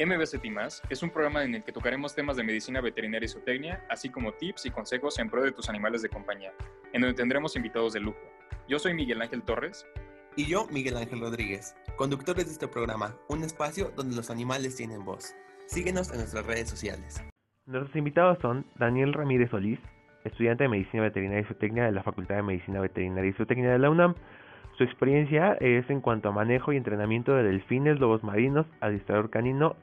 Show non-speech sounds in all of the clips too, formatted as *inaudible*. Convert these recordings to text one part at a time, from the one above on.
MBCT es un programa en el que tocaremos temas de medicina veterinaria y zootecnia, así como tips y consejos en pro de tus animales de compañía, en donde tendremos invitados de lujo. Yo soy Miguel Ángel Torres. Y yo, Miguel Ángel Rodríguez, conductores de este programa, un espacio donde los animales tienen voz. Síguenos en nuestras redes sociales. Nuestros invitados son Daniel Ramírez Solís, estudiante de Medicina Veterinaria y Zootecnia de la Facultad de Medicina Veterinaria y Zootecnia de la UNAM. Su experiencia es en cuanto a manejo y entrenamiento de delfines, lobos marinos, adiestrador canino.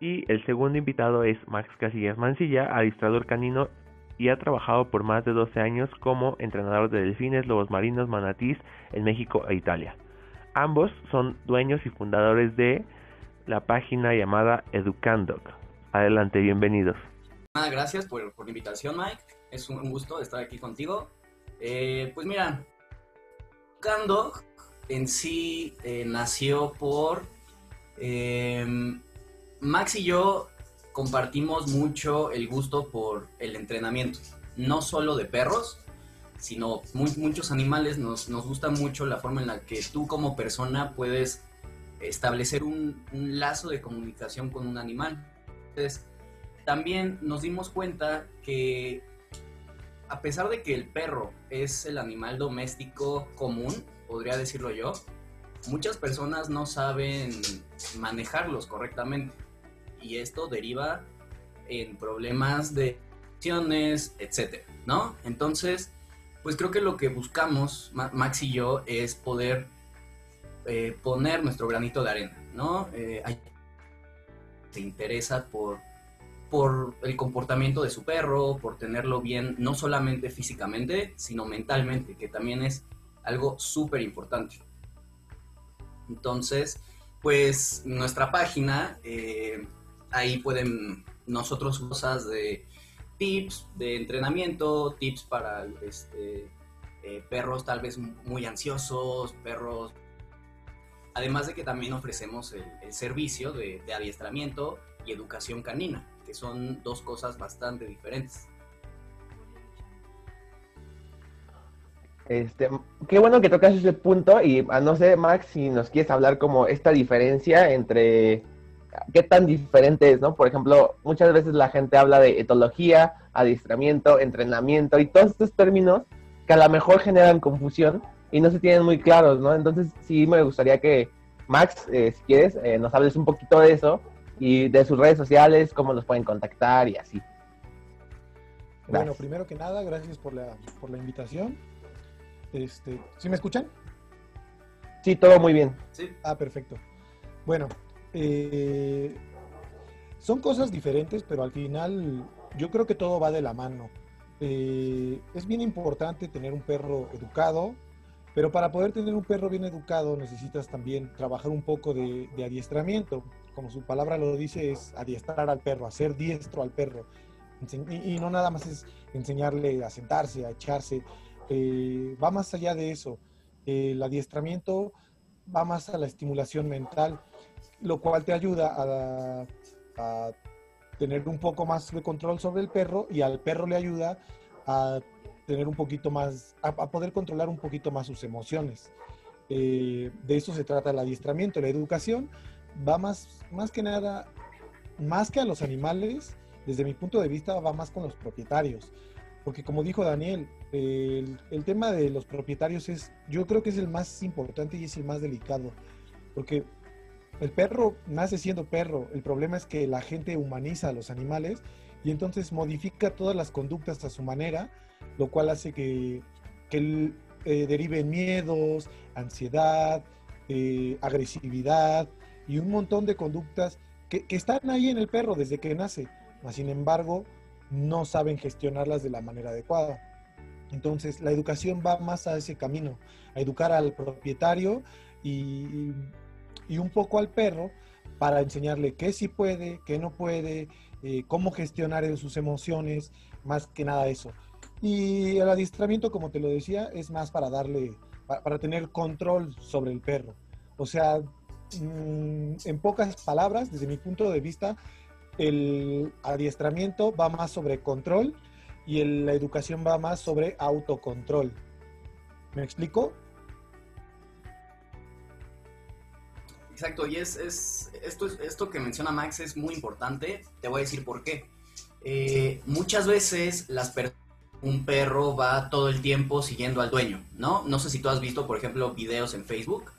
Y el segundo invitado es Max Casillas Mancilla, adiestrador canino y ha trabajado por más de 12 años como entrenador de delfines, lobos marinos, manatís en México e Italia. Ambos son dueños y fundadores de la página llamada Educandoc. Adelante, bienvenidos. Gracias por, la invitación, Mike. Es un gusto estar aquí contigo. Eh, pues mira, Educandoc en sí eh, nació por... Em, Max y yo compartimos mucho el gusto por el entrenamiento, no solo de perros, sino muchos animales. Nos, nos, gusta mucho la forma en la que tú como persona puedes establecer un, un lazo de comunicación con un animal. Entonces, también nos dimos cuenta que a pesar de que el perro es el animal doméstico común, podría decirlo yo, muchas personas no saben manejarlos correctamente y esto deriva en problemas de acciones, etcétera, ¿no? Entonces, pues creo que lo que buscamos, Max y yo, es poder eh, poner nuestro granito de arena, ¿no? Eh, se interesa por, por el comportamiento de su perro, por tenerlo bien, no solamente físicamente, sino mentalmente, que también es algo súper importante. Entonces, pues nuestra página eh, ahí pueden nosotros cosas de tips de entrenamiento, tips para este, eh, perros tal vez muy ansiosos, perros... Además de que también ofrecemos el, servicio de, adiestramiento y educación canina, que son dos cosas bastante diferentes. Este, qué bueno que tocas ese punto y ah, no sé, Max, si nos quieres hablar como esta diferencia entre qué tan diferente es, ¿no? Por ejemplo, muchas veces la gente habla de etología, adiestramiento, entrenamiento y todos estos términos que a lo mejor generan confusión y no se tienen muy claros, ¿no? Entonces sí me gustaría que Max, eh, si quieres, eh, nos hables un poquito de eso y de sus redes sociales, cómo los pueden contactar y así. Bueno, primero que nada, gracias por la, por la invitación. Este, ¿Sí me escuchan? Sí, todo muy bien. Sí. Ah, perfecto. Bueno, eh, son cosas diferentes, pero al final yo creo que todo va de la mano. Eh, es bien importante tener un perro educado, pero para poder tener un perro bien educado necesitas también trabajar un poco de, adiestramiento. Como su palabra lo dice, es adiestrar al perro, hacer diestro al perro. Y, no nada más es enseñarle a sentarse, a echarse. Eh, va más allá de eso. el adiestramiento va más a la estimulación mental lo cual te ayuda a, tener un poco más de control sobre el perro y al perro le ayuda a tener un poquito más, a, poder controlar un poquito más sus emociones. Eh, de eso se trata el adiestramiento, la educación va más, más que nada, más que a los animales, desde mi punto de vista va más con los propietarios. Porque como dijo Daniel, el, tema de los propietarios es, yo creo que es el más importante y es el más delicado. Porque el perro nace siendo perro. El problema es que la gente humaniza a los animales y entonces modifica todas las conductas a su manera, lo cual hace que, que eh, derive miedos, ansiedad, eh, agresividad y un montón de conductas que, están ahí en el perro desde que nace, mas sin embargo no saben gestionarlas de la manera adecuada. Entonces la educación va más a ese camino, a educar al propietario y y un poco al perro para enseñarle qué sí puede, qué no puede, eh, cómo gestionar sus emociones, más que nada eso. Y el adiestramiento, como te lo decía, es más para darle, para, tener control sobre el perro. O sea, en pocas palabras, desde mi punto de vista, el adiestramiento va más sobre control y la educación va más sobre autocontrol. ¿Me explico? Exacto, y es, es esto, esto que menciona Max es muy importante. Te voy a decir por qué. Eh, muchas veces las un perro va todo el tiempo siguiendo al dueño, ¿no? No sé si tú has visto, por ejemplo, videos en Facebook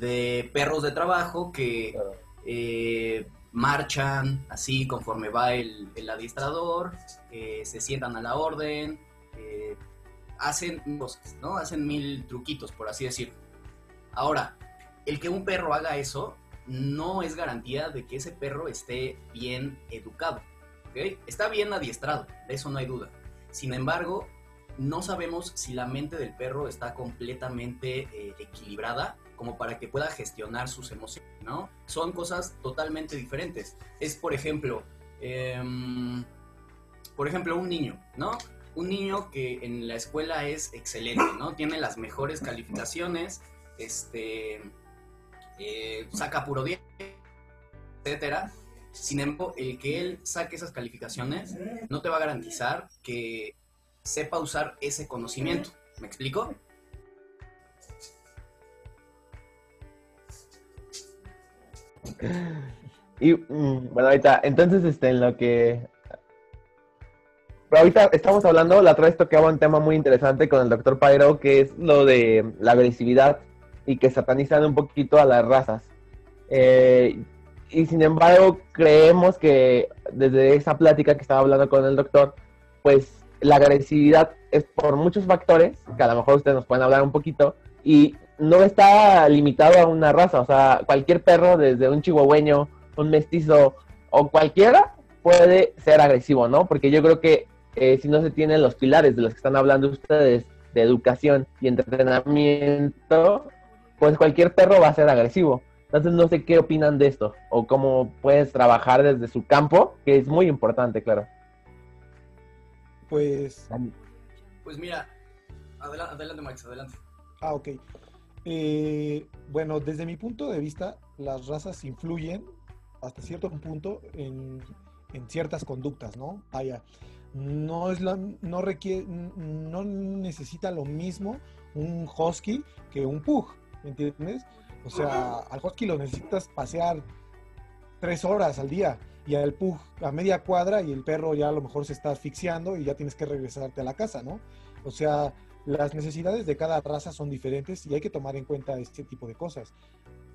de perros de trabajo que eh, marchan así conforme va el, adiestrador, eh, se sientan a la orden, hacen ¿no? Hacen mil truquitos, por así decirlo. Ahora, el que un perro haga eso no es garantía de que ese perro esté bien educado. Está bien adiestrado, de eso no hay duda. Sin embargo, no sabemos si la mente del perro está completamente eh, equilibrada como para que pueda gestionar sus emociones, ¿no? Son cosas totalmente diferentes. Es, por ejemplo, em, por ejemplo, un niño, ¿no? Un niño que en la escuela es excelente, ¿no? Tiene las mejores calificaciones, este, eh, saca puro 10, etcétera. Sin embargo, el que él saque esas calificaciones no te va a garantizar que sepa usar ese conocimiento. ¿Me explico? Y mm, bueno, ahorita, entonces, este, en lo que. Pero ahorita estamos hablando, la otra vez tocaba un tema muy interesante con el doctor Pyro, que es lo de la agresividad y que satanizan un poquito a las razas. Eh, y sin embargo, creemos que desde esa plática que estaba hablando con el doctor, pues la agresividad es por muchos factores, que a lo mejor ustedes nos pueden hablar un poquito, y no está limitado a una raza, o sea, cualquier perro, desde un chihuahueño, un mestizo o cualquiera, puede ser agresivo, ¿no? Porque yo creo que eh, si no se tienen los pilares de los que están hablando ustedes, de educación y entrenamiento, pues cualquier perro va a ser agresivo. Entonces no sé qué opinan de esto o cómo puedes trabajar desde su campo, que es muy importante, claro. Pues... Pues mira, adelante, Max, adelante. Ah, ok. Eh, bueno, desde mi punto de vista, las razas influyen hasta cierto punto en, ciertas conductas, ¿no? Vaya, no es la, no requiere, no necesita lo mismo un husky que un pug, ¿me entiendes? O sea, al husky lo necesitas pasear tres horas al día y al pug a media cuadra y el perro ya a lo mejor se está asfixiando y ya tienes que regresarte a la casa, ¿no? O sea, las necesidades de cada raza son diferentes y hay que tomar en cuenta este tipo de cosas.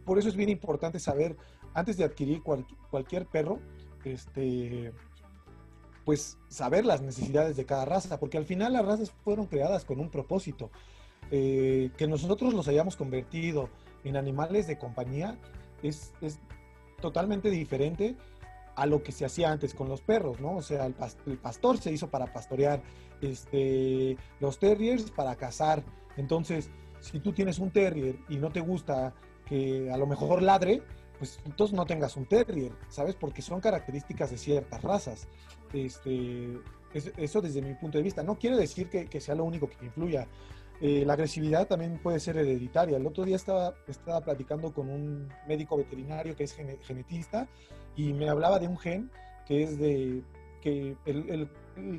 Por eso es bien importante saber, antes de adquirir cualquier perro, este, pues saber las necesidades de cada raza, porque al final las razas fueron creadas con un propósito. Eh, que nosotros los hayamos convertido en animales de compañía es, totalmente diferente a lo que se hacía antes con los perros, ¿no? O sea, el, pastor se hizo para pastorear, este, los terriers para cazar. Entonces, si tú tienes un terrier y no te gusta que a lo mejor ladre, pues entonces no tengas un terrier, ¿sabes? Porque son características de ciertas razas. Este, eso desde mi punto de vista. No quiere decir que, que sea lo único que influya. Eh, la agresividad también puede ser hereditaria. El otro día estaba, estaba platicando con un médico veterinario que es genetista y me hablaba de un gen que es de que el,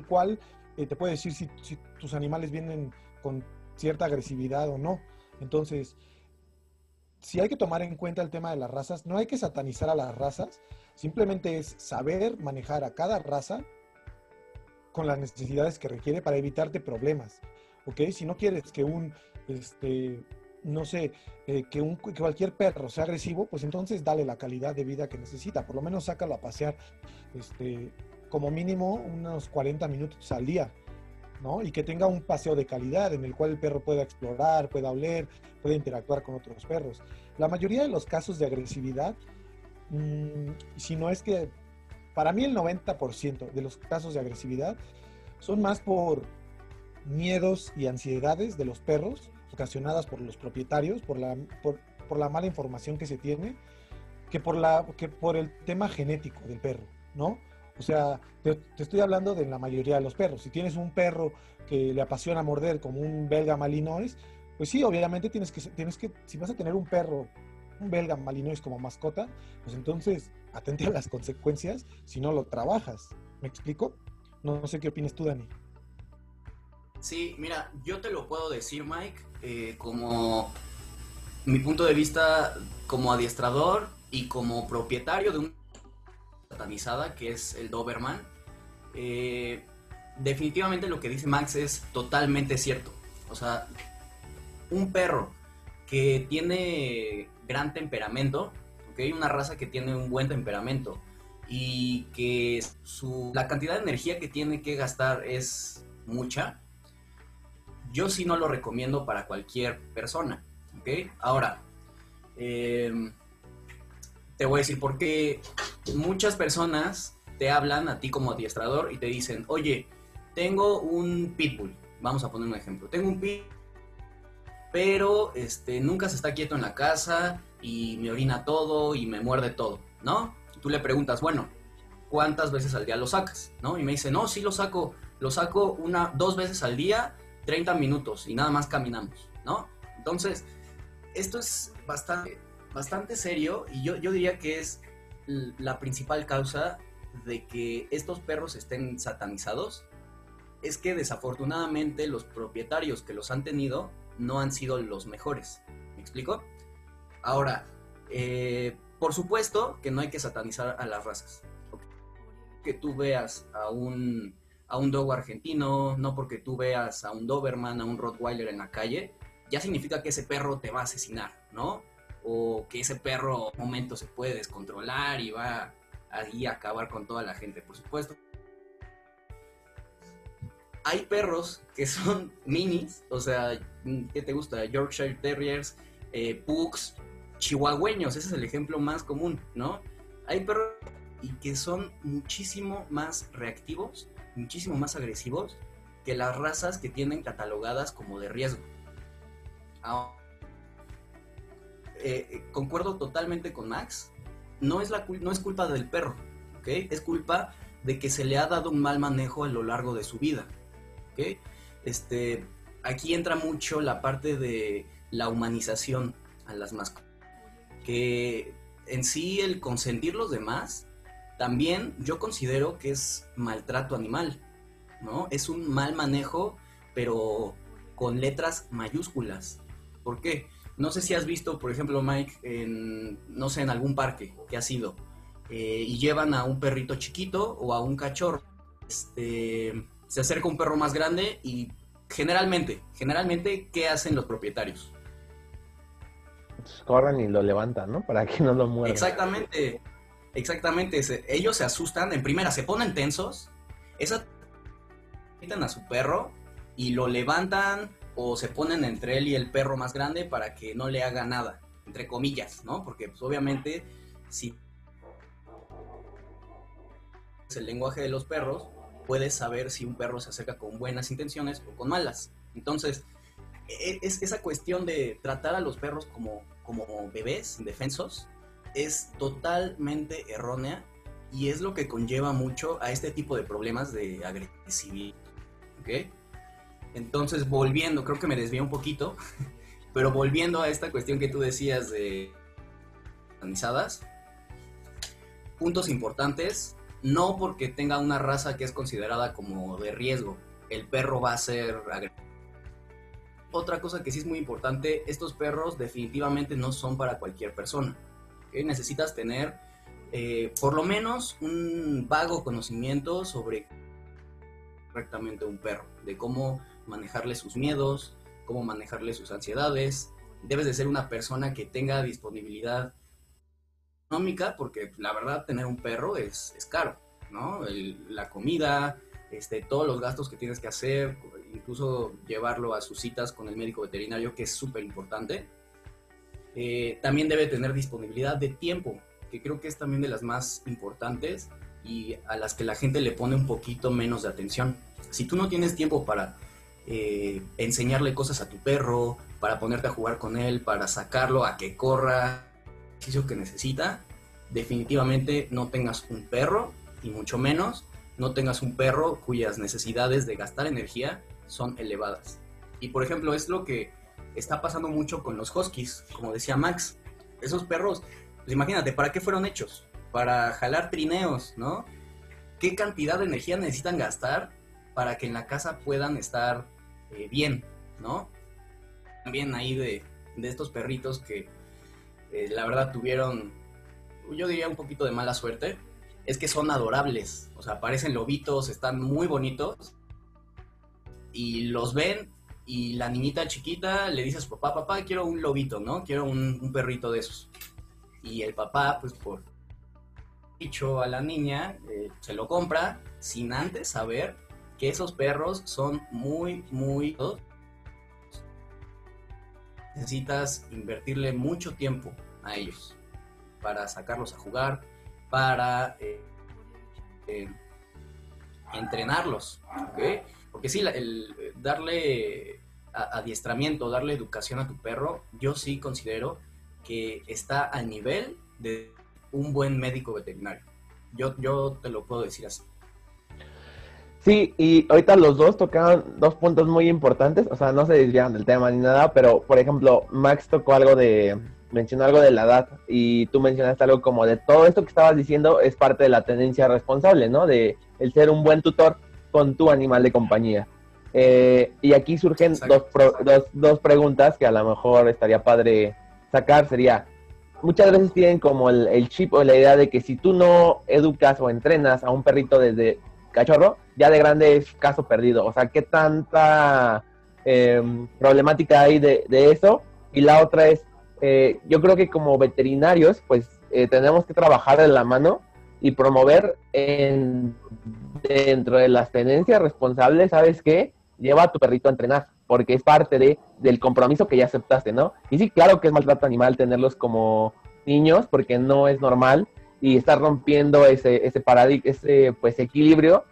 cual eh, te puede decir si, si, tus animales vienen con cierta agresividad o no. Entonces, si hay que tomar en cuenta el tema de las razas, no hay que satanizar a las razas, simplemente es saber manejar a cada raza con las necesidades que requiere para evitarte problemas. ¿Ok? Si no quieres que un, este, no sé, eh, que, un, cualquier perro sea agresivo, pues entonces dale la calidad de vida que necesita. Por lo menos sácalo a pasear, este, como mínimo unos 40 minutos al día, ¿no? Y que tenga un paseo de calidad en el cual el perro pueda explorar, pueda oler, pueda interactuar con otros perros. La mayoría de los casos de agresividad, mm, si no es que, para mí el 90% de los casos de agresividad son más por miedos y ansiedades de los perros ocasionadas por los propietarios, por la, por, la mala información que se tiene, que por, la, que por el tema genético del perro, ¿no? O sea, te, estoy hablando de la mayoría de los perros. Si tienes un perro que le apasiona morder como un belga malinois, pues sí, obviamente tienes que, tienes que, si vas a tener un perro, un belga malinois como mascota, pues entonces atente a las consecuencias si no lo trabajas. ¿Me explico? No, no sé qué opinas tú, Dani. Sí, mira, yo te lo puedo decir, Mike, eh, como mi punto de vista como adiestrador y como propietario de una satanizada que es el Doberman, eh, definitivamente lo que dice Max es totalmente cierto. O sea, un perro que tiene gran temperamento, ¿okay? una raza que tiene un buen temperamento y que su, la cantidad de energía que tiene que gastar es mucha, yo sí no lo recomiendo para cualquier persona. Ahora, eh, te voy a decir por qué muchas personas te hablan a ti como adiestrador y te dicen, oye, tengo un pitbull, vamos a poner un ejemplo, tengo un pitbull, pero este, nunca se está quieto en la casa y me orina todo y me muerde todo, ¿no? tú le preguntas, bueno, ¿cuántas veces al día lo sacas? ¿No? Y me dice, no, sí lo saco, lo saco una, dos veces al día, 30 minutos y nada más caminamos, ¿no? Entonces, esto es bastante, bastante serio y yo, yo diría que es la principal causa de que estos perros estén satanizados es que desafortunadamente los propietarios que los han tenido no han sido los mejores. ¿Me explico? Ahora, eh, por supuesto que no hay que satanizar a las razas. Que tú veas a un, a un dogo argentino, no porque tú veas a un Doberman, a un Rottweiler en la calle, ya significa que ese perro te va a asesinar, ¿no? O que ese perro un momento se puede descontrolar y va ahí a acabar con toda la gente, por supuesto. Hay perros que son *laughs* minis, o sea, ¿qué te gusta? Yorkshire Terriers, eh, Pugs, chihuahueños, ese es el ejemplo más común, ¿no? Hay perros y que son muchísimo más reactivos, muchísimo más agresivos que las razas que tienen catalogadas como de riesgo. Eh, concuerdo totalmente con Max, no es, la, no es culpa del perro, ¿ok? Es culpa de que se le ha dado un mal manejo a lo largo de su vida, ¿ok? Este, aquí entra mucho la parte de la humanización a las mascotas que en sí el consentir los demás, también yo considero que es maltrato animal, ¿no? Es un mal manejo, pero con letras mayúsculas. ¿Por qué? No sé si has visto, por ejemplo, Mike, en, no sé, en algún parque que ha sido, eh, y llevan a un perrito chiquito o a un cachorro. Este, se acerca un perro más grande y generalmente, generalmente, ¿qué hacen los propietarios? corren y lo levantan, ¿no? Para que no lo mueran. Exactamente, exactamente. ellos se asustan, en primera se ponen tensos, esa quitan a su perro y lo levantan o se ponen entre él y el perro más grande para que no le haga nada, entre comillas, ¿no? Porque pues, obviamente si es el lenguaje de los perros, puedes saber si un perro se acerca con buenas intenciones o con malas. Entonces, e, es esa cuestión de tratar a los perros como como bebés indefensos es totalmente errónea y es lo que conlleva mucho a este tipo de problemas de agresividad. ¿Ok? Entonces, volviendo, creo que me desvié un poquito, *laughs* pero volviendo a esta cuestión que tú decías de organizadas, puntos importantes, no porque tenga una raza que es considerada como de riesgo, el perro va a ser agresivo otra cosa que sí es muy importante, estos perros definitivamente no son para cualquier persona. Necesitas tener eh, por lo menos un vago conocimiento sobre correctamente un perro, de cómo manejarle sus miedos, cómo manejarle sus ansiedades. Debes de ser una persona que tenga disponibilidad económica, porque la verdad tener un perro es, es caro, ¿no? la comida, este, todos los gastos que tienes que hacer, incluso llevarlo a sus citas con el médico veterinario, que es súper importante. Eh, también debe tener disponibilidad de tiempo, que creo que es también de las más importantes y a las que la gente le pone un poquito menos de atención. Si tú no tienes tiempo para eh, enseñarle cosas a tu perro, para ponerte a jugar con él, para sacarlo a que corra, ejercicio que necesita, definitivamente no tengas un perro y mucho menos no tengas un perro cuyas necesidades de gastar energía son elevadas. Y por ejemplo, es lo que está pasando mucho con los huskies, como decía Max. Esos perros, pues imagínate, ¿para qué fueron hechos? Para jalar trineos, ¿no? ¿Qué cantidad de energía necesitan gastar para que en la casa puedan estar eh, bien, ¿no? También ahí de, de estos perritos que eh, la verdad tuvieron, yo diría un poquito de mala suerte, es que son adorables. O sea, parecen lobitos, están muy bonitos. Y los ven y la niñita chiquita le dice a su papá, papá, quiero un lobito, ¿no? Quiero un, perrito de esos. Y el papá, pues por dicho a la niña, eh, se lo compra sin antes saber que esos perros son muy, muy... Necesitas invertirle mucho tiempo a ellos para sacarlos a jugar, para eh, eh, entrenarlos, Porque sí, el, darle adiestramiento, darle educación a tu perro, yo sí considero que está al nivel de un buen médico veterinario. Yo, yo te lo puedo decir así. Sí, y ahorita los dos tocaron dos puntos muy importantes, o sea, no se desvían del tema ni nada, pero por ejemplo, Max tocó algo de, mencionó algo de la edad y tú mencionaste algo como de todo esto que estabas diciendo es parte de la tendencia responsable, ¿no? De el ser un buen tutor con tu animal de compañía. Eh, y aquí surgen dos, dos, dos, preguntas que a lo mejor estaría padre sacar. Sería, muchas veces tienen como el, el, chip o la idea de que si tú no educas o entrenas a un perrito desde cachorro, ya de grande es caso perdido. O sea, ¿qué tanta em, problemática hay de, de, eso? Y la otra es, eh, yo creo que como veterinarios, pues eh, tenemos que trabajar de la mano y promover en, dentro de las tendencias responsables, ¿sabes qué? Lleva a tu perrito a entrenar, porque es parte de, del compromiso que ya aceptaste, ¿no? Y sí, claro que es maltrato animal tenerlos como niños, porque no es normal y estar rompiendo ese, ese paradigma, ese pues equilibrio.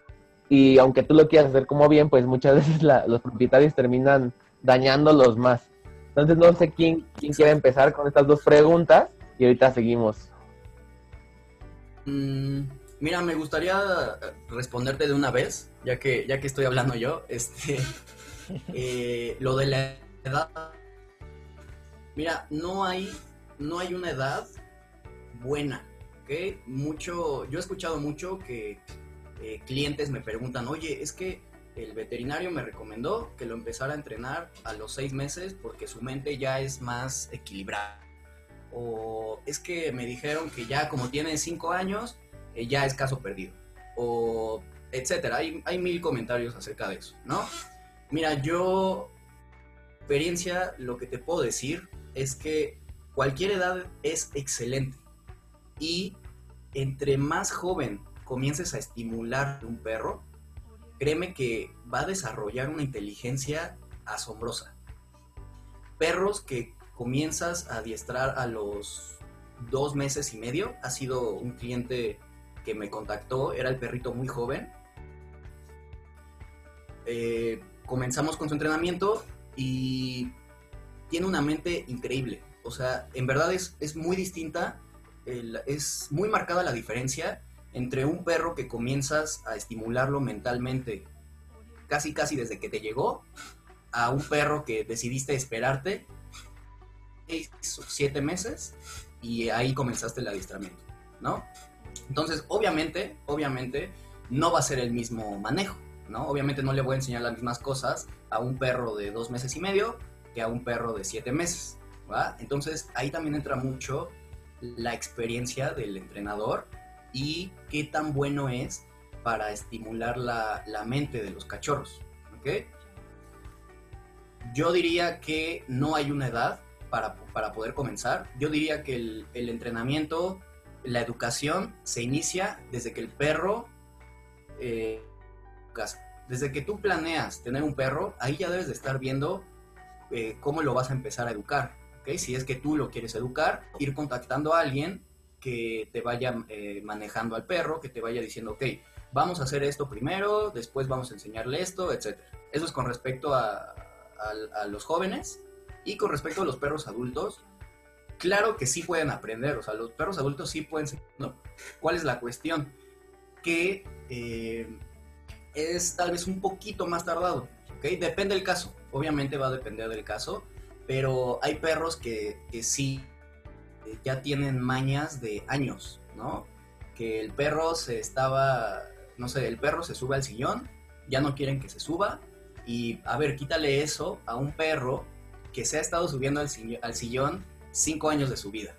Y aunque tú lo quieras hacer como bien, pues muchas *laughs* veces los propietarios terminan dañándolos más. Entonces no sé quién, quién quiere empezar con estas dos preguntas y ahorita seguimos. Mm, mira, me gustaría responderte de una vez, ya que, ya que estoy hablando yo. *laughs* Este, eh, lo de la edad. Mira, no hay, no hay una edad buena. ¿okay? Mucho, yo he escuchado mucho que eh, clientes me preguntan, oye, es que el veterinario me recomendó que lo empezara a entrenar a los seis meses porque su mente ya es más equilibrada. O es que me dijeron que ya como tiene cinco años, eh, ya es caso perdido. O etcétera. Hay, hay mil comentarios acerca de eso, ¿no? Mira, yo, experiencia, lo que te puedo decir es que cualquier edad es excelente. Y entre más joven comiences a estimular un perro, créeme que va a desarrollar una inteligencia asombrosa. Perros que comienzas a adiestrar a los dos meses y medio, ha sido un cliente que me contactó, era el perrito muy joven. Eh, comenzamos con su entrenamiento y tiene una mente increíble. O sea, en verdad es, es muy distinta, es muy marcada la diferencia entre un perro que comienzas a estimularlo mentalmente casi casi desde que te llegó a un perro que decidiste esperarte seis o siete meses y ahí comenzaste el adiestramiento, ¿no? Entonces, obviamente, obviamente, no va a ser el mismo manejo, ¿no? Obviamente no le voy a enseñar las mismas cosas a un perro de dos meses y medio que a un perro de siete meses, ¿va? Entonces, ahí también entra mucho la experiencia del entrenador y qué tan bueno es para estimular la, mente de los cachorros. ¿ok? Yo diría que no hay una edad para, poder comenzar. Yo diría que el, entrenamiento, la educación se inicia desde que el perro... Eh, desde que tú planeas tener un perro, ahí ya debes de estar viendo eh, cómo lo vas a empezar a educar. ¿okay? Si es que tú lo quieres educar, ir contactando a alguien que te vaya eh, manejando al perro, que te vaya diciendo, ok, vamos a hacer esto primero, después vamos a enseñarle esto, etc. Eso es con respecto a, los jóvenes y con respecto a los perros adultos. Claro que sí pueden aprender, o sea, los perros adultos sí pueden... No. ¿Cuál es la cuestión? Que eh, es tal vez un poquito más tardado, ¿ok? Depende del caso, obviamente va a depender del caso, pero hay perros que, que sí ya tienen mañas de años, ¿no? Que el perro se estaba, no sé, el perro se sube al sillón, ya no quieren que se suba, y a ver, quítale eso a un perro que se ha estado subiendo al, si- al sillón cinco años de su vida.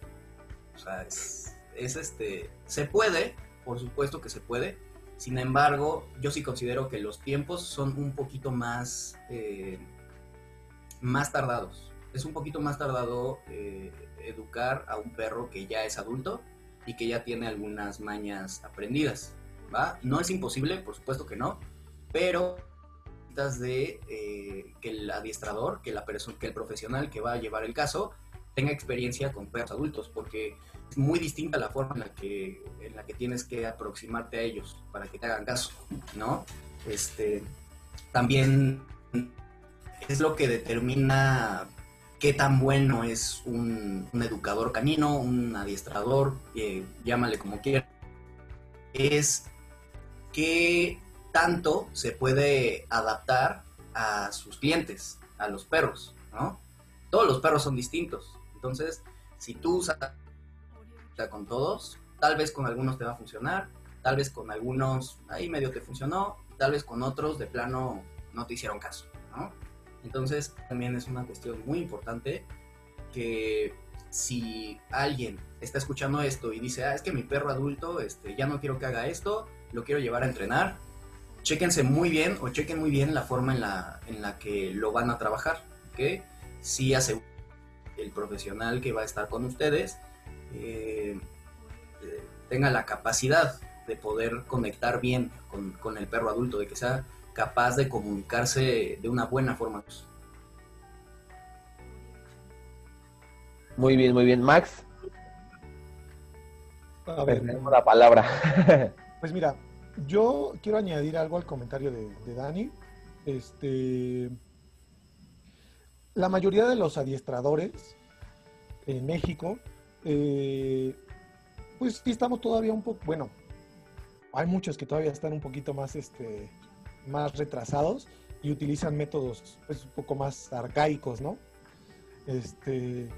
O sea, es, es este, se puede, por supuesto que se puede. Sin embargo, yo sí considero que los tiempos son un poquito más, eh, más tardados. Es un poquito más tardado eh, educar a un perro que ya es adulto y que ya tiene algunas mañas aprendidas. ¿va? No es imposible, por supuesto que no, pero de eh, que el adiestrador, que, la que el profesional que va a llevar el caso tenga experiencia con perros adultos, porque es muy distinta la forma en la que, en la que tienes que aproximarte a ellos para que te hagan caso, ¿no? Este, también es lo que determina qué tan bueno es un, un educador canino, un adiestrador, eh, llámale como quieras, es qué tanto se puede adaptar a sus clientes, a los perros, ¿no? Todos los perros son distintos, entonces si tú usas con todos, tal vez con algunos te va a funcionar, tal vez con algunos ahí medio te funcionó, tal vez con otros de plano no te hicieron caso, ¿no? Entonces también es una cuestión muy importante que si alguien está escuchando esto y dice, ah, es que mi perro adulto este, ya no quiero que haga esto, lo quiero llevar a entrenar, chéquense muy bien o chequen muy bien la forma en la, en la que lo van a trabajar, ¿ok? Si hace el profesional que va a estar con ustedes eh, eh, tenga la capacidad de poder conectar bien con, con el perro adulto, de que sea capaz de comunicarse de una buena forma. Muy bien, muy bien. Max, A ver, tenemos la palabra. Pues mira, yo quiero añadir algo al comentario de, Dani. Este, la mayoría de los adiestradores en México, eh, pues sí estamos todavía un poco, bueno, hay muchos que todavía están un poquito más, este, más retrasados y utilizan métodos pues, un poco más arcaicos, ¿no? Este,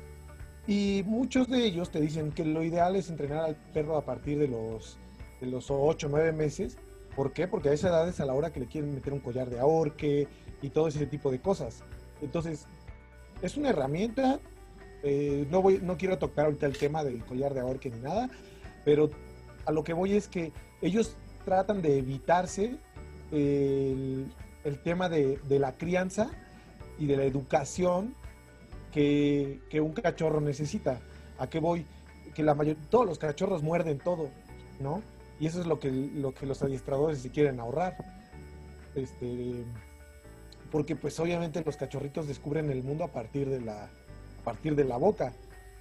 y muchos de ellos te dicen que lo ideal es entrenar al perro a partir de los de los 8 o 9 meses. ¿Por qué? Porque a esa edad es a la hora que le quieren meter un collar de ahorque y todo ese tipo de cosas. Entonces, es una herramienta. eh, no, voy, no quiero tocar ahorita el tema del collar de ahorque ni nada, pero a lo que voy es que ellos tratan de evitarse el, tema de, de la crianza y de la educación que, que un cachorro necesita. ¿A qué voy? Que la mayor, todos los cachorros muerden todo, ¿no? Y eso es lo que, lo que los adiestradores se quieren ahorrar. Este, porque pues obviamente los cachorritos descubren el mundo a partir de la, a partir de la boca.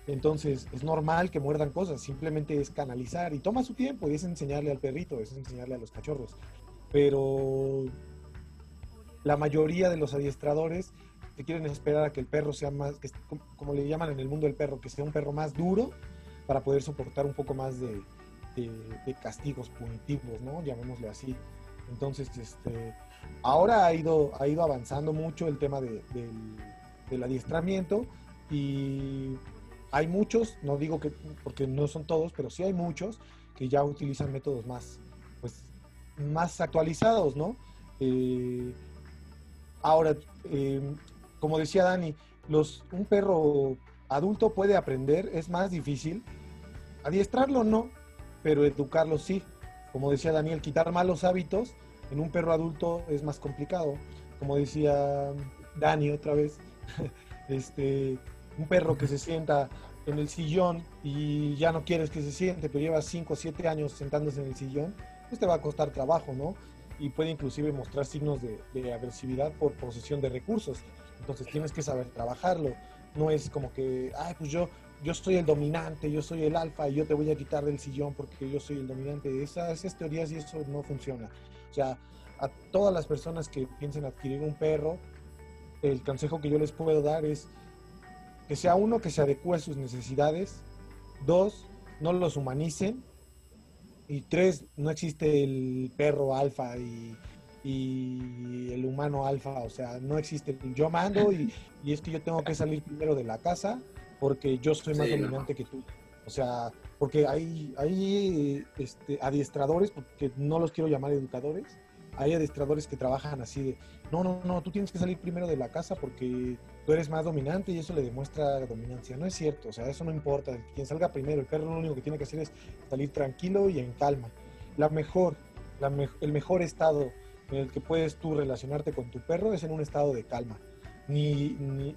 Entonces es normal que muerdan cosas, simplemente es canalizar y toma su tiempo y es enseñarle al perrito, es enseñarle a los cachorros. Pero la mayoría de los adiestradores que quieren esperar a que el perro sea más, que, como le llaman en el mundo del perro, que sea un perro más duro para poder soportar un poco más de, de, castigos punitivos, ¿no? Llamémosle así. Entonces, este, ahora ha ido, ha ido avanzando mucho el tema de, del, del adiestramiento y hay muchos, no digo que, porque no son todos, pero sí hay muchos que ya utilizan métodos más, pues, más actualizados, ¿no? Eh, ahora, eh, como decía Dani, los, un perro adulto puede aprender, es más difícil. Adiestrarlo no, pero educarlo sí. Como decía Daniel, quitar malos hábitos en un perro adulto es más complicado. Como decía Dani otra vez, *laughs* este, un perro que se sienta en el sillón y ya no quieres que se siente, pero lleva 5 o 7 años sentándose en el sillón, pues te va a costar trabajo, ¿no? Y puede inclusive mostrar signos de, de agresividad por posesión de recursos. Entonces tienes que saber trabajarlo. No es como que, ay, pues yo, yo soy el dominante, yo soy el alfa y yo te voy a quitar del sillón porque yo soy el dominante. Esas, esas teorías y eso no funciona. O sea, a todas las personas que piensen adquirir un perro, el consejo que yo les puedo dar es que sea uno que se adecue a sus necesidades, dos, no los humanicen, y tres, no existe el perro alfa y, el humano alfa, o sea, no existe yo mando y, y, es que yo tengo que salir primero de la casa porque yo soy más sí, dominante no. que tú. O sea, porque hay, hay este, adiestradores, porque no los quiero llamar educadores, hay adestradores que trabajan así de, no, no, no, tú tienes que salir primero de la casa porque tú eres más dominante y eso le demuestra dominancia. No es cierto, o sea, eso no importa. Quien salga primero, el perro lo único que tiene que hacer es salir tranquilo y en calma. La mejor, la el mejor estado en el que puedes tú relacionarte con tu perro es en un estado de calma. Ni, ni,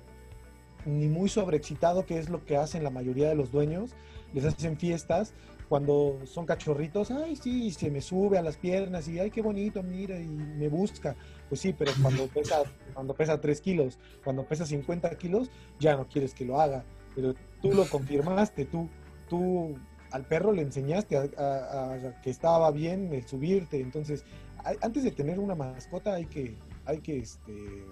ni muy sobreexcitado, que es lo que hacen la mayoría de los dueños. Les hacen fiestas cuando son cachorritos, ay, sí, se me sube a las piernas y, ay, qué bonito, mira, y me busca. Pues sí, pero cuando *laughs* pesa, cuando pesa 3 kilos, cuando pesa 50 kilos, ya no quieres que lo haga. Pero tú lo confirmaste, tú, tú al perro le enseñaste a, que estaba bien el subirte. Entonces, antes de tener una mascota hay que, hay que, este,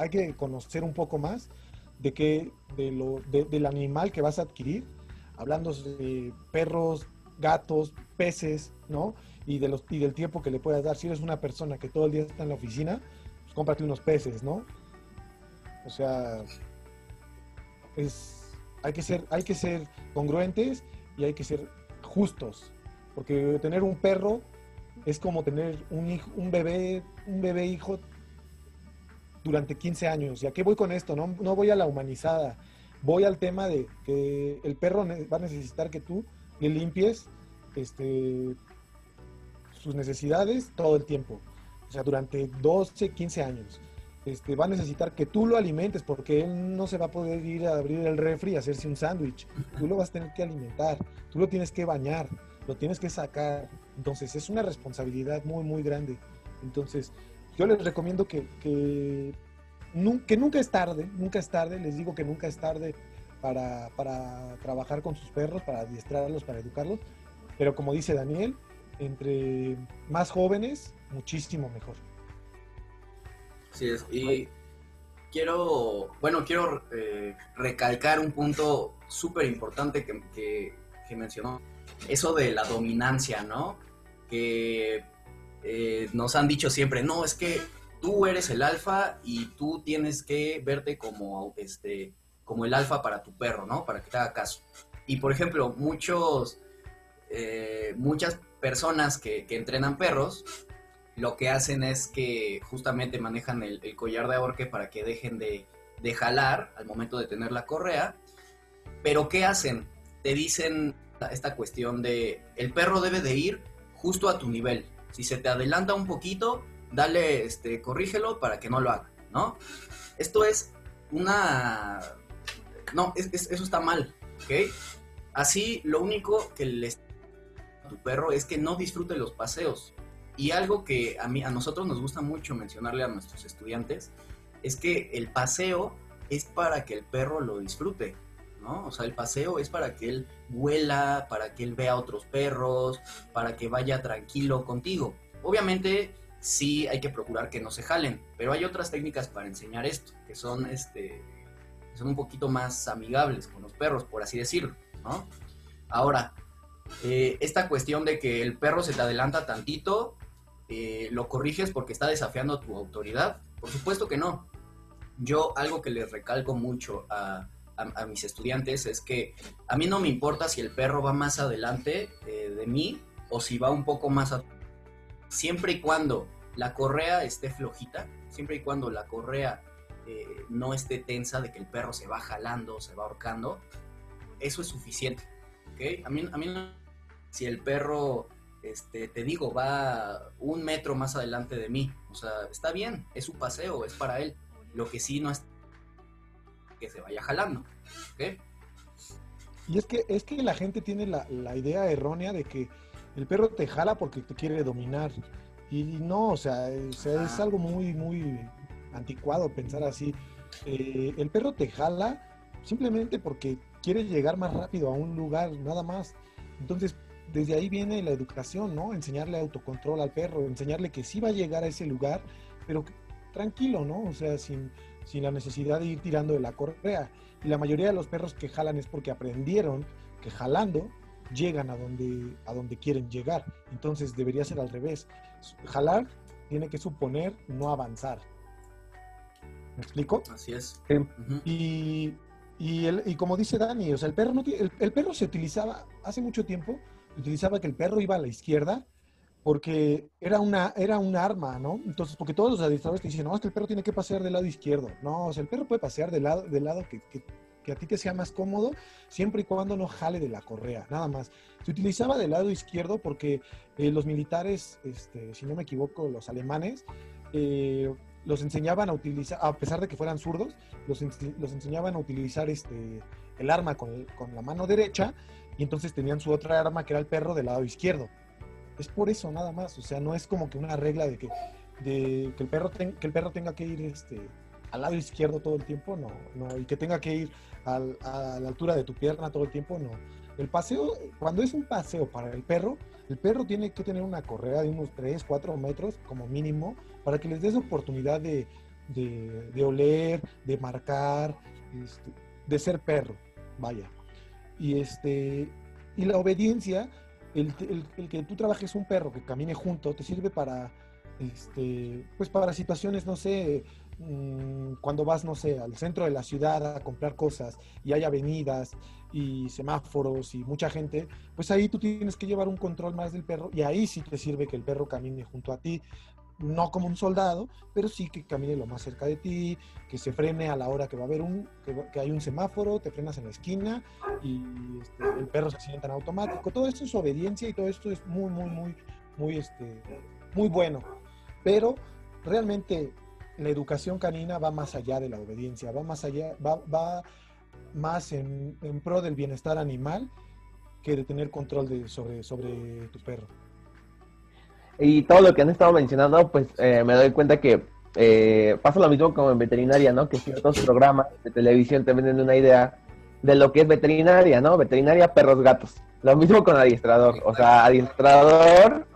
hay que conocer un poco más de qué, de lo, del animal que vas a adquirir hablando de perros, gatos, peces, ¿no? Y, de los, y del tiempo que le puedas dar. Si eres una persona que todo el día está en la oficina, pues cómprate unos peces, ¿no? O sea, es, hay, que ser, hay que ser congruentes y hay que ser justos. Porque tener un perro es como tener un, hijo, un bebé, un bebé hijo durante 15 años. ¿Y a qué voy con esto? No, no voy a la humanizada voy al tema de que el perro va a necesitar que tú le limpies este, sus necesidades todo el tiempo. O sea, durante 12, 15 años. Este, va a necesitar que tú lo alimentes porque él no se va a poder ir a abrir el refri y hacerse un sándwich. Tú lo vas a tener que alimentar, tú lo tienes que bañar, lo tienes que sacar. Entonces es una responsabilidad muy, muy grande. Entonces yo les recomiendo que, que que nunca es tarde, nunca es tarde, les digo que nunca es tarde para, trabajar con sus perros, para adiestrarlos, para educarlos, pero como dice Daniel, entre más jóvenes, muchísimo mejor. Así es, y quiero, bueno, quiero eh, recalcar un punto súper importante que, mencionó, eso de la dominancia, ¿no? Que eh, nos han dicho siempre, no, es que tú eres el alfa y tú tienes que verte como, este, como el alfa para tu perro, ¿no? Para que te haga caso. Y por ejemplo, muchos, eh, muchas personas que, entrenan perros, lo que hacen es que justamente manejan el, collar de ahorque para que dejen de, de, jalar al momento de tener la correa. Pero ¿qué hacen? Te dicen esta cuestión de el perro debe de ir justo a tu nivel. Si se te adelanta un poquito, dale, este, corrígelo para que no lo haga, ¿no? Esto es una... No, eso está mal, ¿ok? Así, lo único que le a tu perro es que no disfrute los paseos. Y algo que a, mí, a nosotros nos gusta mucho mencionarle a nuestros estudiantes es que el paseo es para que el perro lo disfrute, ¿no? O sea, el paseo es para que él vuela, para que él vea otros perros, para que vaya tranquilo contigo. Obviamente, sí hay que procurar que no se jalen, pero hay otras técnicas para enseñar esto, que son, este, son un poquito más amigables con los perros, por así decirlo, ¿no? Ahora, eh, esta cuestión de que el perro se te adelanta tantito, eh, lo corriges porque está desafiando tu autoridad, por supuesto que no. Yo algo que les recalco mucho a, mis estudiantes es que a mí no me importa si el perro va más adelante eh, de mí o si va un poco más atrás siempre y cuando la correa esté flojita, siempre y cuando la correa eh, no esté tensa de que el perro se va jalando, se va ahorcando, eso es suficiente. ¿okay? A mí, a mí si el perro, este, te digo, va un metro más adelante de mí, o sea, está bien, es su paseo, es para él. Lo que sí no es que se vaya jalando. ¿okay? Y es que, es que la gente tiene la, la idea errónea de que el perro te jala porque te quiere dominar. Y no, o sea, es algo muy, muy anticuado pensar así. Eh, el perro te jala simplemente porque quiere llegar más rápido a un lugar, nada más. Entonces, desde ahí viene la educación, ¿no? Enseñarle autocontrol al perro, enseñarle que sí va a llegar a ese lugar, pero tranquilo, ¿no? O sea, sin, sin la necesidad de ir tirando de la correa. Y la mayoría de los perros que jalan es porque aprendieron que jalando llegan a donde, a donde quieren llegar. Entonces debería ser al revés. Jalar tiene que suponer no avanzar. ¿Me explico? Así es. y, y, el, y, como dice Dani, o sea, el perro, no el, perro se utilizaba, hace mucho tiempo, utilizaba que el perro iba a la izquierda porque era una, era un arma, ¿no? Entonces, porque todos los adiestradores te dicen, no, es que el perro tiene que pasear del lado izquierdo. No, o sea, el perro puede pasear del lado, del lado que, que, a ti te sea más cómodo, siempre y cuando no jale de la correa, nada más. Se utilizaba del lado izquierdo porque eh, los militares, este, si no me equivoco, los alemanes, eh, los enseñaban a utilizar, a pesar de que fueran zurdos, los, los enseñaban a utilizar este, el arma con, con, la mano derecha y entonces tenían su otra arma que era el perro del lado izquierdo. Es por eso nada más, o sea, no es como que una regla de que, de, que, el, perro que el perro tenga que ir este, al lado izquierdo todo el tiempo, no, no, y que tenga que ir al, a la altura de tu pierna todo el tiempo, no. El paseo, cuando es un paseo para el perro, el perro tiene que tener una correa de unos 3, 4 metros como mínimo para que les des oportunidad de, de, de oler, de marcar, este, de ser perro, vaya. Y, este, y la obediencia, el, el, que tú trabajes un perro que camine junto, te sirve para, este, pues para situaciones, no sé, mmm, cuando vas, no sé, al centro de la ciudad a comprar cosas y hay avenidas y semáforos y mucha gente, pues ahí tú tienes que llevar un control más del perro y ahí sí te sirve que el perro camine junto a ti, no como un soldado, pero sí que camine lo más cerca de ti, que se frene a la hora que va a haber un, que, que hay un semáforo, te frenas en la esquina y este, el perro se sienta en automático. Todo esto es obediencia y todo esto es muy, muy, muy, muy, este, muy bueno. Pero realmente la educación canina va más allá de la obediencia, va más allá, va, va más en, en, pro del bienestar animal que de tener control de, sobre, sobre tu perro. Y todo lo que han estado mencionando, pues eh, me doy cuenta que eh, pasa lo mismo como en veterinaria, ¿no? Que ciertos programas de televisión te venden una idea de lo que es veterinaria, ¿no? Veterinaria, perros, gatos. Lo mismo con adiestrador. O sea, adiestrador,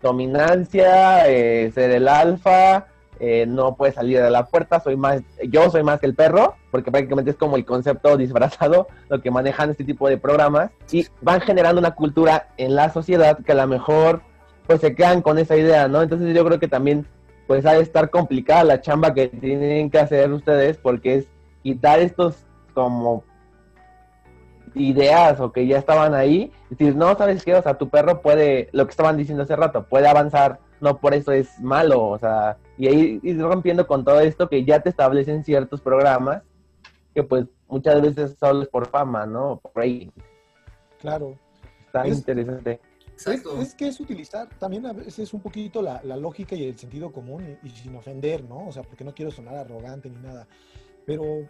dominancia, eh, ser el alfa, eh, no puede salir de la puerta, soy más, yo soy más que el perro, porque prácticamente es como el concepto disfrazado lo que manejan este tipo de programas y van generando una cultura en la sociedad que a lo mejor pues se quedan con esa idea, ¿no? Entonces yo creo que también pues ha de estar complicada la chamba que tienen que hacer ustedes porque es quitar estos como ideas o que ya estaban ahí, decir, no, ¿sabes qué? O sea, tu perro puede, lo que estaban diciendo hace rato, puede avanzar, no por eso es malo, o sea, y ahí ir rompiendo con todo esto que ya te establecen ciertos programas que pues muchas veces solo es por fama, ¿no? Por ahí. Claro. Está es, interesante. Es, es, que es utilizar también a veces un poquito la, la lógica y el sentido común y, y, sin ofender, ¿no? O sea, porque no quiero sonar arrogante ni nada. Pero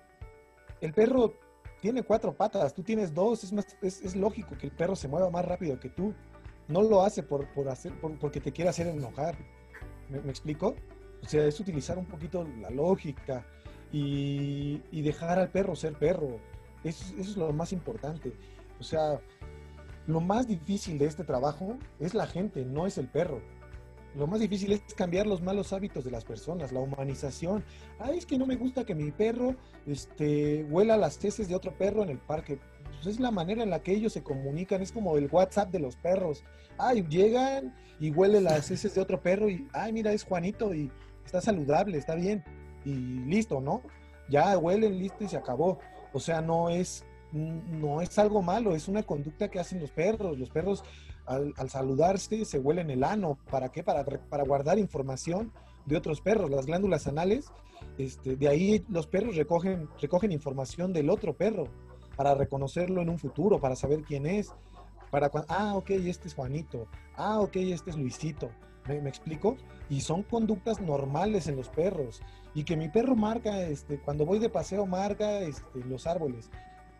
el perro tiene cuatro patas, tú tienes dos, es, más, es, es lógico que el perro se mueva más rápido que tú. No lo hace por, por hacer, por, porque te quiere hacer enojar. ¿Me, ¿Me, explico? O sea, es utilizar un poquito la lógica y, y dejar al perro ser perro. Eso, eso es lo más importante. O sea, lo más difícil de este trabajo es la gente, no es el perro. Lo más difícil es cambiar los malos hábitos de las personas, la humanización. Ay, es que no me gusta que mi perro este, huela las heces de otro perro en el parque. Pues es la manera en la que ellos se comunican, es como el WhatsApp de los perros. Ay, llegan y huele las heces de otro perro y, ay, mira, es Juanito y está saludable, está bien. Y listo, ¿no? Ya huelen, listo y se acabó. O sea, no es no es algo malo, es una conducta que hacen los perros. Los perros al, al, saludarse se huelen el ano. ¿Para qué? Para, para guardar información de otros perros. Las glándulas anales, este, de ahí los perros recogen, recogen información del otro perro para reconocerlo en un futuro, para saber quién es. Para ah, ok, este es Juanito. Ah, ok, este es Luisito. ¿Me, ¿Me, explico? Y son conductas normales en los perros. Y que mi perro marca, este, cuando voy de paseo, marca este, los árboles.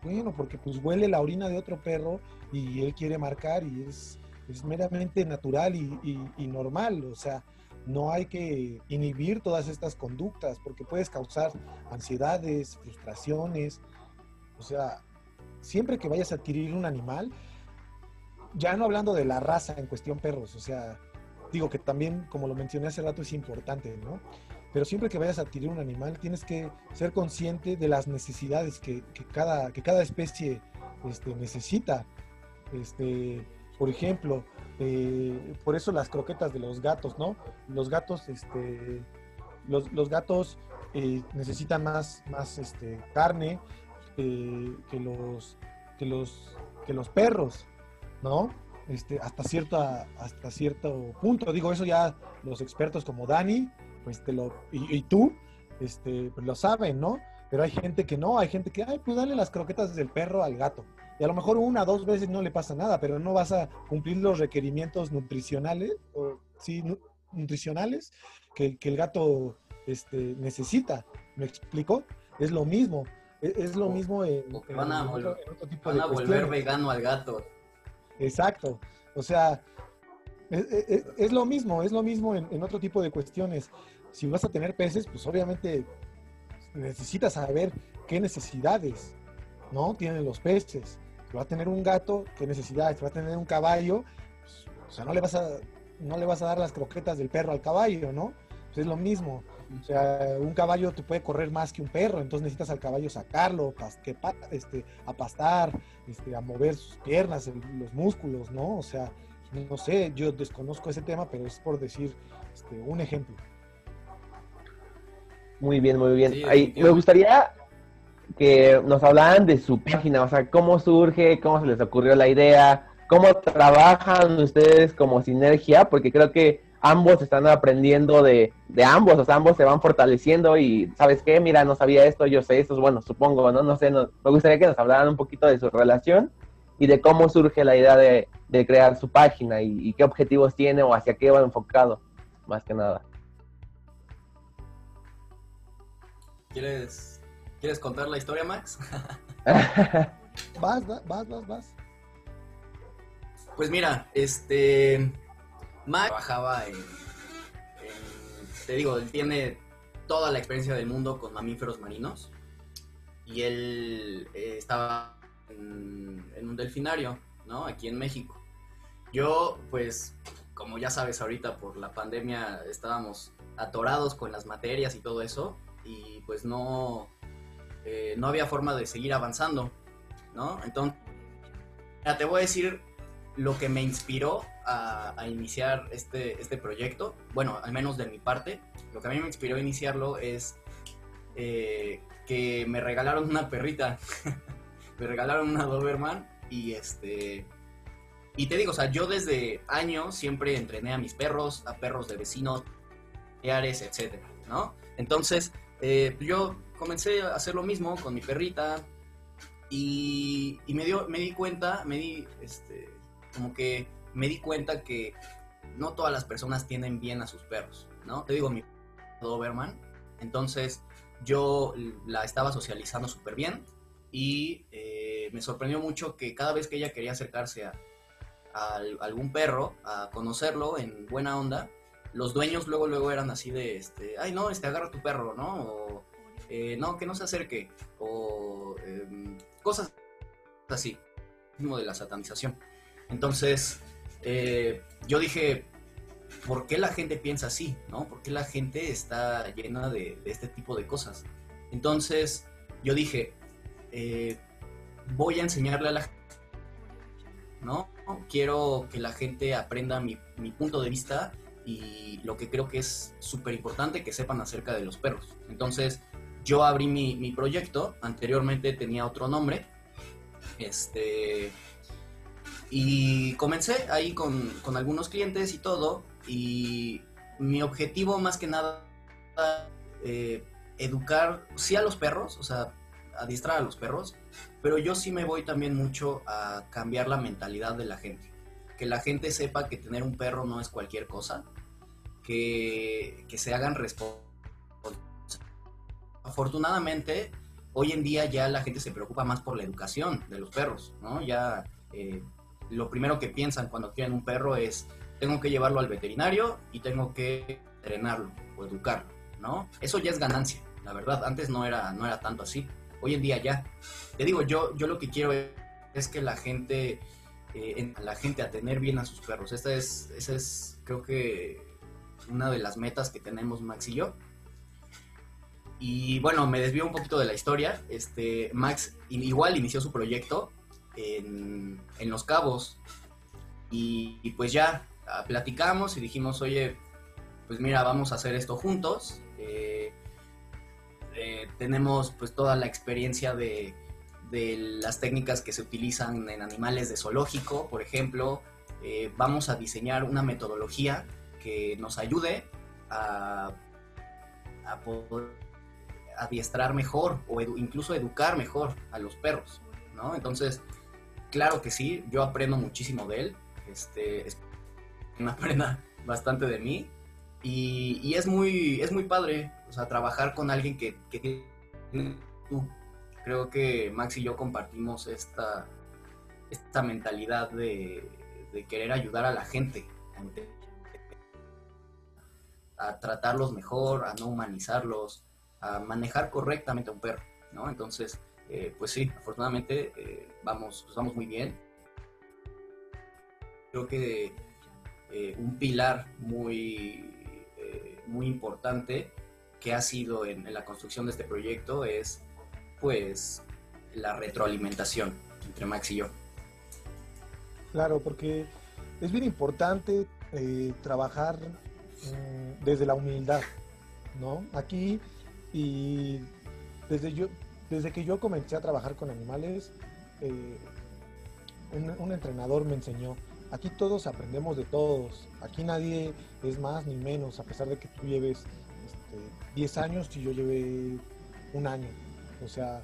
Bueno, porque pues huele la orina de otro perro y él quiere marcar y es, meramente natural y, normal. O sea, no hay que inhibir todas estas conductas porque puedes causar ansiedades, frustraciones. O sea, siempre que vayas a adquirir un animal, ya no hablando de la raza en cuestión perros, o sea, digo que también, como lo mencioné hace rato, es importante, ¿no? Pero siempre que vayas a adquirir un animal tienes que ser consciente de las necesidades que, cada, que cada especie este, necesita. Este, por ejemplo, eh, por eso las croquetas de los gatos, ¿no? Los gatos, este, los, gatos eh, necesitan más, más este, carne eh, que, los, que, los, que los perros, ¿no? hasta, hasta cierto punto. Digo, eso ya los expertos como Dani pues te lo, y, tú, este, pues lo saben, ¿no? Pero hay gente que no, hay gente que, ay, pues dale las croquetas del perro al gato. Y a lo mejor una, dos veces no le pasa nada, pero no vas a cumplir los requerimientos nutricionales, o, sí, nutricionales que, que, el gato este, necesita. ¿Me explico? Es lo mismo. E, es, lo mismo en, van a, otro, tipo van a volver vegano al gato. Exacto. O sea, e, e, es, lo mismo, es lo mismo en, otro tipo de cuestiones. Si vas a tener peces, pues obviamente necesitas saber qué necesidades no tienen los peces. Si va a tener un gato, qué necesidades. Si va a tener un caballo, pues, o sea, no le vas a no le vas a dar las croquetas del perro al caballo, ¿no? Pues es lo mismo. O sea, un caballo te puede correr más que un perro, entonces necesitas al caballo sacarlo, que, este, a pastar, este, a mover sus piernas, los músculos, ¿no? O sea, no sé, yo desconozco ese tema, pero es por decir este, un ejemplo. Muy bien, muy bien. me gustaría que nos hablaran de su página, o sea, cómo surge, cómo se les ocurrió la idea, cómo trabajan ustedes como sinergia, porque creo que ambos están aprendiendo de, ambos, o sea, ambos se van fortaleciendo y, ¿sabes qué? Mira, no sabía esto, yo sé esto, bueno, supongo, ¿no? No sé, me gustaría que nos hablaran un poquito de su relación y de cómo surge la idea de, crear su página y, qué objetivos tiene o hacia qué va enfocado, más que nada. ¿Quieres, ¿quieres contar la historia, Max? *laughs* vas, vas, vas, vas. Pues mira, este Mac trabajaba en, te digo, él tiene toda la experiencia del mundo con mamíferos marinos y él eh, estaba en, un delfinario, ¿no? Aquí en México. Yo, pues, como ya sabes ahorita por la pandemia estábamos atorados con las materias y todo eso y pues no, eh, no había forma de seguir avanzando, ¿no? Entonces, te voy a decir lo que me inspiró a, iniciar este, este proyecto, bueno, al menos de mi parte, lo que a mí me inspiró a iniciarlo es eh, que me regalaron una perrita, *laughs* me regalaron una Doberman y este... Y te digo, o sea, yo desde años siempre entrené a mis perros, a perros de vecinos, etcétera, ¿no? Entonces, eh, yo comencé a hacer lo mismo con mi perrita y, me, dio, me di cuenta, me di, este, como que me di cuenta que no todas las personas tienen bien a sus perros, ¿no? Te digo, mi Doberman, entonces yo la estaba socializando súper bien y eh, me sorprendió mucho que cada vez que ella quería acercarse a, algún perro, a conocerlo en buena onda, los dueños luego luego eran así de, este, ay no, este, agarra tu perro, ¿no? O, eh, no, que no se acerque, o em, cosas así, mismo de la satanización. Entonces, eh, yo dije, ¿por qué la gente piensa así? ¿no? ¿Por qué la gente está llena de, este tipo de cosas? Entonces, yo dije, eh, voy a enseñarle a la gente, ¿no? Quiero que la gente aprenda mi, punto de vista y lo que creo que es súper importante que sepan acerca de los perros. Entonces, yo abrí mi, mi proyecto, anteriormente tenía otro nombre, este, y comencé ahí con, algunos clientes y todo. Y mi objetivo más que nada eh, educar, sí a los perros, o sea, adiestrar a los perros, pero yo sí me voy también mucho a cambiar la mentalidad de la gente. Que la gente sepa que tener un perro no es cualquier cosa, que, se hagan responsables. Afortunadamente, hoy en día ya la gente se preocupa más por la educación de los perros, ¿no? Ya eh, lo primero que piensan cuando quieren un perro es, tengo que llevarlo al veterinario y tengo que entrenarlo o educarlo, ¿no? Eso ya es ganancia, la verdad. Antes no era, no era tanto así. Hoy en día ya. Te digo, yo, yo lo que quiero es que la gente, eh, la gente a tener bien a sus perros. Esta es, esa es, creo que, una de las metas que tenemos Max y yo. Y bueno, me desvío un poquito de la historia. Este, Max igual inició su proyecto en, Los Cabos. Y, pues ya ah, platicamos y dijimos, oye, pues mira, vamos a hacer esto juntos. Eh, eh, tenemos pues toda la experiencia de, las técnicas que se utilizan en animales de zoológico, por ejemplo. eh, vamos a diseñar una metodología que nos ayude a, a poder adiestrar mejor o incluso educar mejor a los perros, ¿no? Entonces, claro que sí, yo aprendo muchísimo de él, este, me aprenda bastante de mí y, es, muy, es muy padre, o sea, trabajar con alguien que, que tiene tú. Creo que Max y yo compartimos esta, esta mentalidad de, de querer ayudar a la gente, tratarlos mejor, a no humanizarlos, a manejar correctamente a un perro, ¿no? Entonces, eh, pues sí, afortunadamente eh, vamos, pues vamos muy bien. Creo que eh, un pilar muy, muy importante que ha sido en, la construcción de este proyecto es, pues, la retroalimentación entre Max y yo. Claro, porque es bien importante trabajar desde la humildad, ¿no? Aquí y desde, yo, desde que yo comencé a trabajar con animales, eh, un, entrenador me enseñó, aquí todos aprendemos de todos, aquí nadie es más ni menos, a pesar de que tú lleves 10 este, años y yo lleve un año. O sea,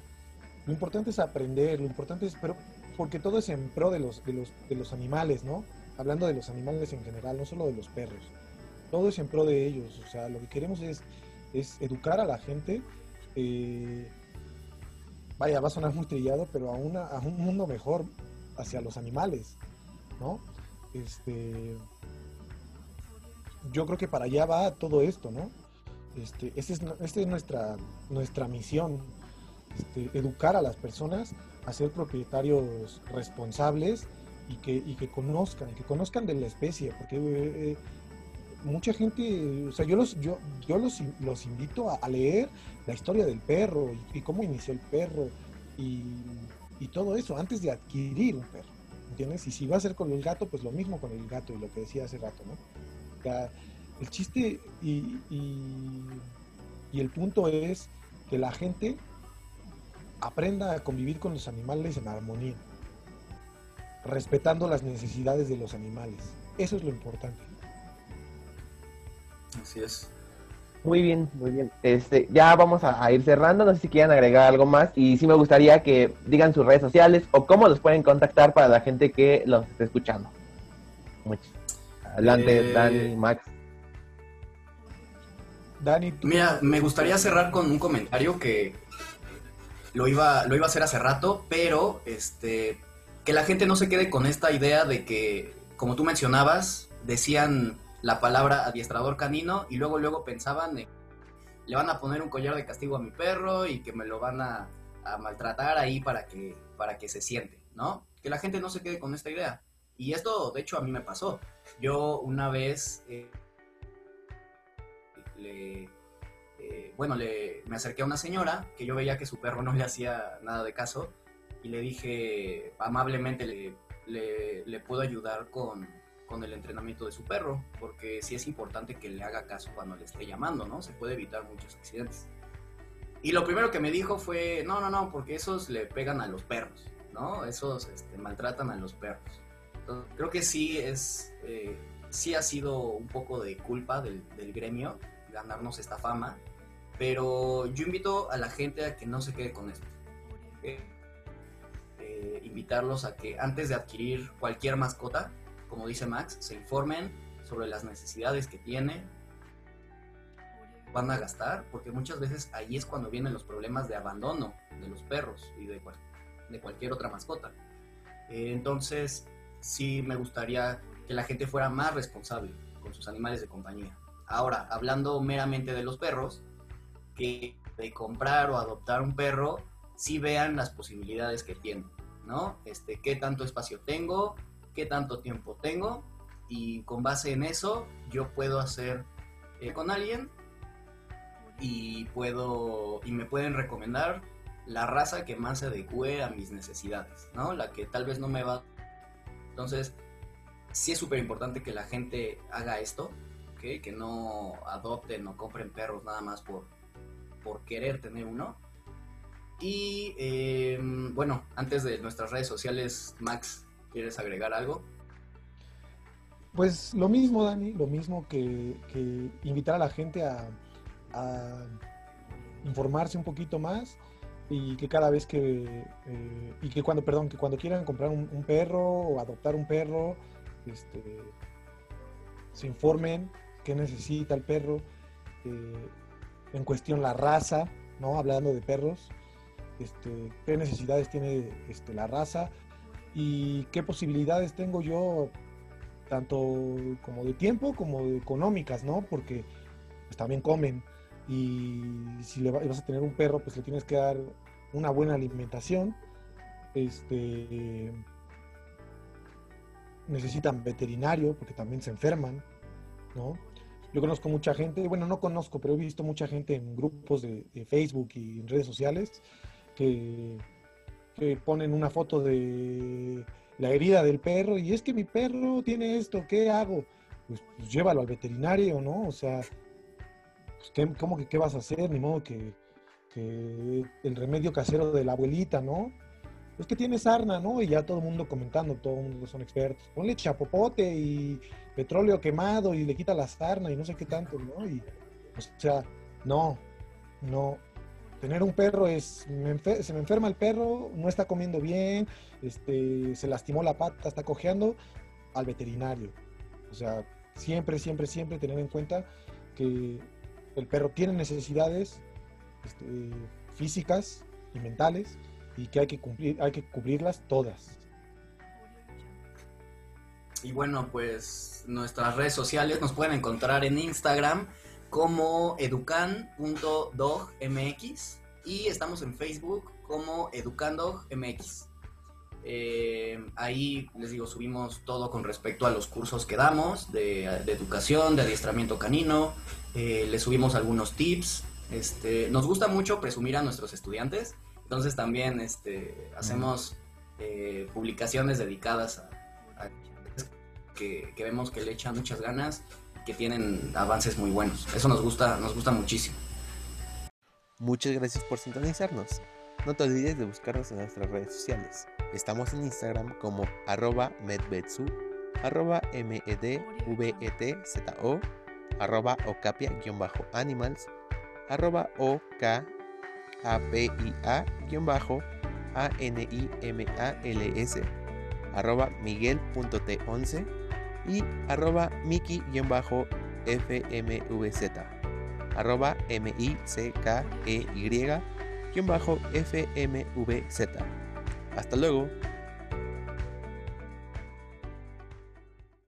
lo importante es aprender, lo importante es, pero porque todo es en pro de los, de los, de los animales, ¿no? Hablando de los animales en general, no solo de los perros. Todo es en pro de ellos, o sea, lo que queremos es educar a la gente. Eh, vaya, va a sonar muy trillado, pero a, un mundo mejor hacia los animales, ¿no? Este, yo creo que para allá va todo esto, ¿no? Este, esta es, es nuestra, nuestra misión, este, educar a las personas a ser propietarios responsables y que, y que conozcan, que conozcan de la especie, porque eh, mucha gente, o sea, yo los, yo, yo los, los invito a, leer la historia del perro y, cómo inició el perro y, todo eso antes de adquirir un perro, ¿entiendes? Y si va a ser con el gato, pues lo mismo con el gato y lo que decía hace rato, ¿no? el chiste y, y el punto es que la gente aprenda a convivir con los animales en armonía, respetando las necesidades de los animales. Eso es lo importante. Así es. Muy bien, muy bien. Este, ya vamos a, ir cerrando. No sé si quieren agregar algo más. Y sí me gustaría que digan sus redes sociales o cómo los pueden contactar para la gente que los esté escuchando. Muchas. Adelante, eh, Dani, Max. Dani, mira, me gustaría cerrar con un comentario que lo iba, lo iba a hacer hace rato, pero este, que la gente no se quede con esta idea de que, como tú mencionabas, decían la palabra adiestrador canino y luego luego pensaban le van a poner un collar de castigo a mi perro y que me lo van a, maltratar ahí para que, para que se siente, ¿no? Que la gente no se quede con esta idea. Y esto, de hecho, a mí me pasó. Yo una vez, eh, eh, bueno, le, me acerqué a una señora que yo veía que su perro no le hacía nada de caso y le dije amablemente, le, le, le puedo ayudar con, con el entrenamiento de su perro, porque sí es importante que le haga caso cuando le esté llamando, ¿no? Se puede evitar muchos accidentes. Y lo primero que me dijo fue, no, no, no, porque esos le pegan a los perros, ¿no? Esos este, maltratan a los perros. creo que sí es, eh, sí ha sido un poco de culpa del, gremio ganarnos esta fama, pero yo invito a la gente a que no se quede con esto. Eh, invitarlos a que antes de adquirir cualquier mascota, como dice Max, se informen sobre las necesidades que tienen, van a gastar, porque muchas veces ahí es cuando vienen los problemas de abandono de los perros y de, de cualquier otra mascota. Entonces, sí me gustaría que la gente fuera más responsable con sus animales de compañía. Ahora, hablando meramente de los perros, que de comprar o adoptar un perro, sí vean las posibilidades que tienen, ¿no? Este, qué tanto espacio tengo, qué tanto tiempo tengo y con base en eso yo puedo hacer eh, con alguien y puedo y me pueden recomendar la raza que más se adecue a mis necesidades, ¿no? La que tal vez no me va. Entonces, sí es súper importante que la gente haga esto, que no adopten o compren perros nada más por, por querer tener uno. Y em, bueno, antes de nuestras redes sociales, Max, ¿Quieres agregar algo? Pues lo mismo, Dani, lo mismo que, invitar a la gente a, informarse un poquito más y que cada vez que eh, y que cuando perdón que cuando quieran comprar un, un perro o adoptar un perro este, se informen qué necesita el perro eh, en cuestión la raza no hablando de perros este, qué necesidades tiene este, la raza y qué posibilidades tengo yo tanto como de tiempo como de económicas no porque pues, también comen y si le vas a tener un perro, pues le tienes que dar una buena alimentación. Este, necesitan veterinario porque también se enferman, ¿no? Yo conozco mucha gente, bueno, no conozco, pero he visto mucha gente en grupos de, de Facebook y en redes sociales que, que, ponen una foto de la herida del perro y es que mi perro tiene esto, ¿qué hago? Pues, pues llévalo al veterinario, ¿no? O sea, pues, ¿qué, ¿cómo que qué vas a hacer? Ni modo que, que, el remedio casero de la abuelita, ¿no? Es que tiene sarna, ¿no? Y ya todo el mundo comentando, todo el mundo son expertos. Ponle chapopote y petróleo quemado y le quita la sarna y no sé qué tanto, ¿no? Y, o sea, no, no. Tener un perro es, se me enferma el perro, no está comiendo bien, este, se lastimó la pata, está cojeando, al veterinario. O sea, siempre, siempre, siempre tener en cuenta que el perro tiene necesidades este, físicas y mentales y que hay que cumplir, hay que cubrirlas todas. Y bueno, pues nuestras redes sociales nos pueden encontrar en Instagram como educan.dogmx y estamos en Facebook como educandogmx. Eh, ahí les digo, subimos todo con respecto a los cursos que damos de, educación, de adiestramiento canino. Eh, les subimos algunos tips. Este, nos gusta mucho presumir a nuestros estudiantes. Entonces también este, hacemos eh, publicaciones dedicadas a, a que, que, vemos que le echan muchas ganas que tienen avances muy buenos. Eso nos gusta, nos gusta muchísimo. Muchas gracias por sintonizarnos. No te olvides de buscarnos en nuestras redes sociales. Estamos en Instagram como arroba medvetsu, arroba medvetzo, arroba ocapia-animals, arroba okapia-animals, arroba miguel.t11 y arroba miki-fmvz, arroba m-i-c-k-e-y-fmvz. Hasta luego.